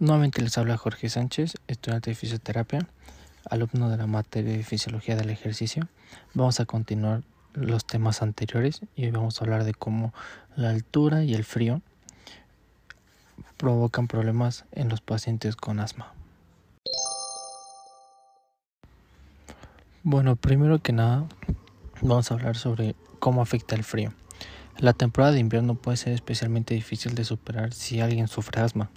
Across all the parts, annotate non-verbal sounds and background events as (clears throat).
Nuevamente les habla Jorge Sánchez, estudiante de fisioterapia, alumno de la materia de fisiología del ejercicio. Vamos a continuar los temas anteriores y hoy vamos a hablar de cómo la altura y el frío provocan problemas en los pacientes con asma. Bueno, primero que nada, vamos a hablar sobre cómo afecta el frío. La temporada de invierno puede ser especialmente difícil de superar si alguien sufre asma.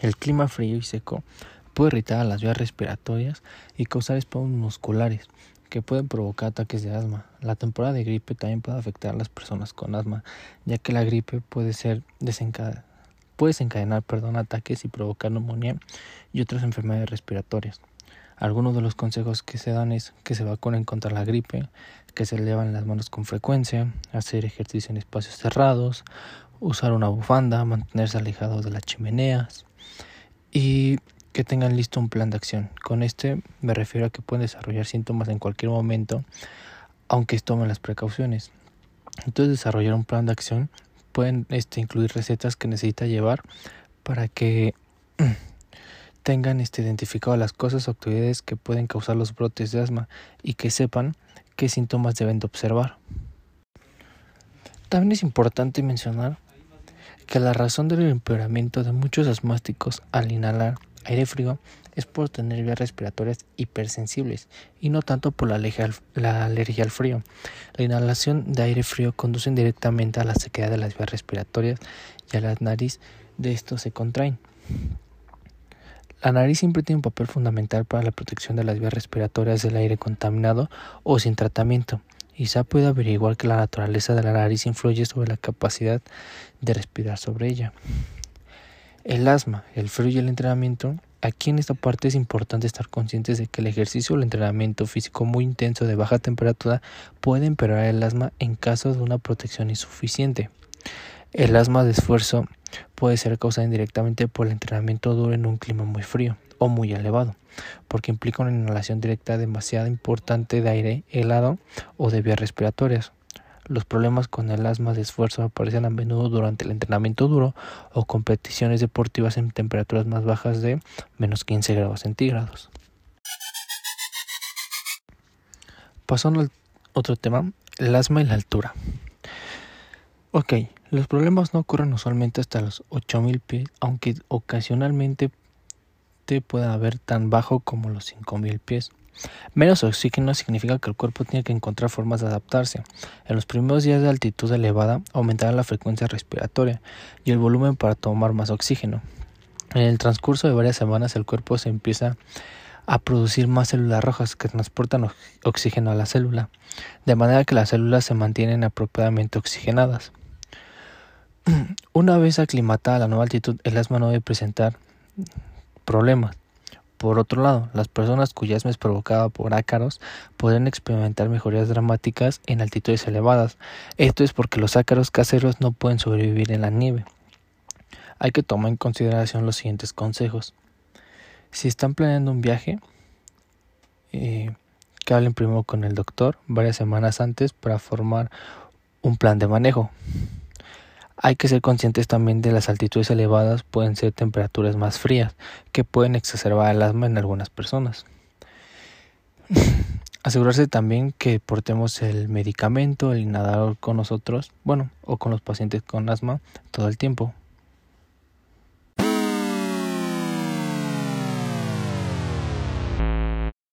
El clima frío y seco puede irritar a las vías respiratorias y causar espasmos musculares que pueden provocar ataques de asma. La temporada de gripe también puede afectar a las personas con asma, ya que la gripe puede ser desencadenada puede desencadenar perdón, ataques y provocar neumonía y otras enfermedades respiratorias. Algunos de los consejos que se dan es que se vacunen contra la gripe, que se levan las manos con frecuencia, hacer ejercicio en espacios cerrados, usar una bufanda, mantenerse alejados de las chimeneas y que tengan listo un plan de acción. Con este me refiero a que pueden desarrollar síntomas en cualquier momento, aunque tomen las precauciones. Entonces desarrollar un plan de acción pueden este, incluir recetas que necesita llevar para que (clears throat) tengan este, identificado las cosas o actividades que pueden causar los brotes de asma y que sepan qué síntomas deben de observar. También es importante mencionar que la razón del empeoramiento de muchos asmáticos al inhalar aire frío es por tener vías respiratorias hipersensibles y no tanto por la alergia, al, frío. La inhalación de aire frío conduce directamente a la sequedad de las vías respiratorias y a la nariz de estos se contraen. La nariz siempre tiene un papel fundamental para la protección de las vías respiratorias del aire contaminado o sin tratamiento. Se puede averiguar que la naturaleza de la nariz influye sobre la capacidad de respirar sobre ella. El asma, el frío y el entrenamiento. Aquí en esta parte es importante estar conscientes de que el ejercicio o el entrenamiento físico muy intenso de baja temperatura puede empeorar el asma en caso de una protección insuficiente. El asma de esfuerzo puede ser causada indirectamente por el entrenamiento duro en un clima muy frío o muy elevado, porque implica una inhalación directa demasiado importante de aire helado o de vías respiratorias. Los problemas con el asma de esfuerzo aparecen a menudo durante el entrenamiento duro o competiciones deportivas en temperaturas más bajas de menos 15 grados centígrados. Pasando al otro tema, el asma y la altura. Ok, los problemas no ocurren usualmente hasta los 8000 pies, aunque ocasionalmente te pueda haber tan bajo como los 5000 pies. Menos oxígeno significa que el cuerpo tiene que encontrar formas de adaptarse. En los primeros días de altitud elevada aumentará la frecuencia respiratoria y el volumen para tomar más oxígeno. En el transcurso de varias semanas el cuerpo se empieza a producir más células rojas que transportan oxígeno a la célula, de manera que las células se mantienen apropiadamente oxigenadas. (clears throat) Una vez aclimatada a la nueva altitud, el asma no debe presentar problemas. Por otro lado, las personas cuya asma es provocada por ácaros pueden experimentar mejorías dramáticas en altitudes elevadas. Esto es porque los ácaros caseros no pueden sobrevivir en la nieve. Hay que tomar en consideración los siguientes consejos. Si están planeando un viaje, eh, que hablen primero con el doctor varias semanas antes para formar un plan de manejo. Hay que ser conscientes también de las altitudes elevadas pueden ser temperaturas más frías que pueden exacerbar el asma en algunas personas. (laughs) Asegurarse también que portemos el medicamento, el inhalador con nosotros, bueno, o con los pacientes con asma todo el tiempo.